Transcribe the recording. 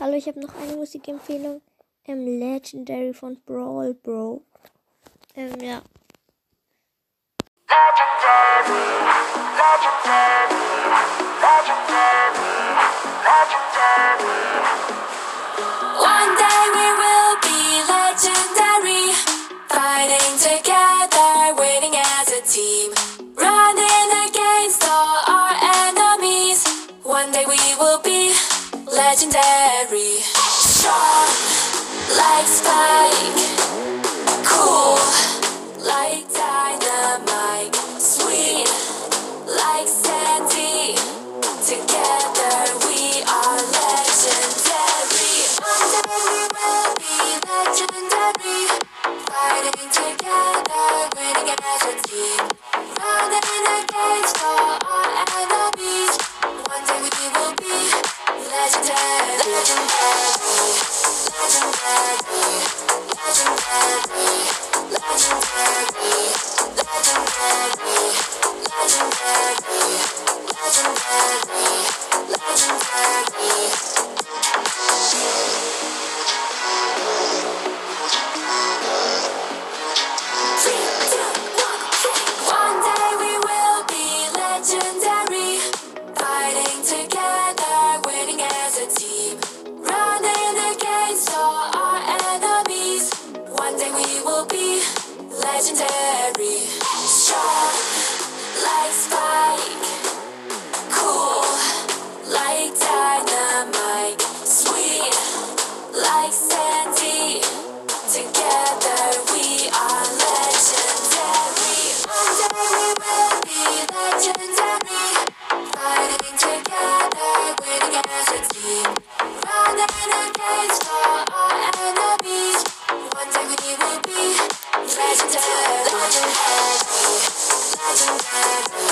Hallo, ich habe noch eine Musikempfehlung. Ähm, Legendary von Brawl Bro. Ähm, ja. Legendary, legendary, legendary, legendary. One day we will be legendary, fighting together, winning as a team, running against all our enemies. One day we will be legendary, strong like Spike, cool like Dynamike, sweet like Sandy. Together we are legendary. One day we will be legendary. Fighting together, winning as a team. Legendary. Legendary. Legendary. we will be legendary. Strong like Spike, cool like Dynamike. I've been having, I've been having